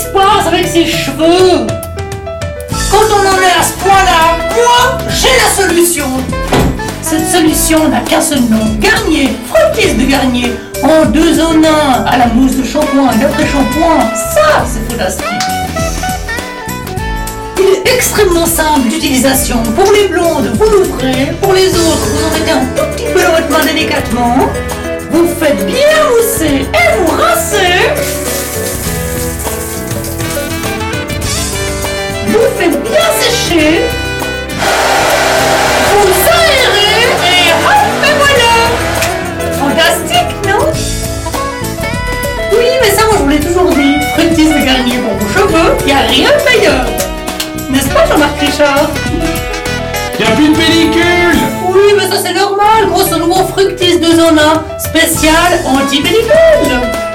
se passe avec ses cheveux? Quand on en est à ce point-là, moi, j'ai la solution Cette solution n'a qu'un seul nom, Garnier, fructis de Garnier, en deux en un, à la mousse de shampoing d'après-shampoing, ça c'est fantastique il est extrêmement simple d'utilisation. Pour les blondes, vous l'ouvrez. Pour les autres, vous en mettez un tout petit peu dans votre main délicatement. Faites bien sécher. Vous aérez et hop, et voilà Fantastique, non? Oui, mais ça, moi, je vous l'ai toujours dit. Fructis de Garnier pour vos cheveux, il n'y a rien de meilleur. N'est-ce pas, Jean-Marc Richard? Y a plus de pellicule Oui, mais ça, c'est normal. Grosso modo, Fructis 2 en 1, spécial anti-pellicule.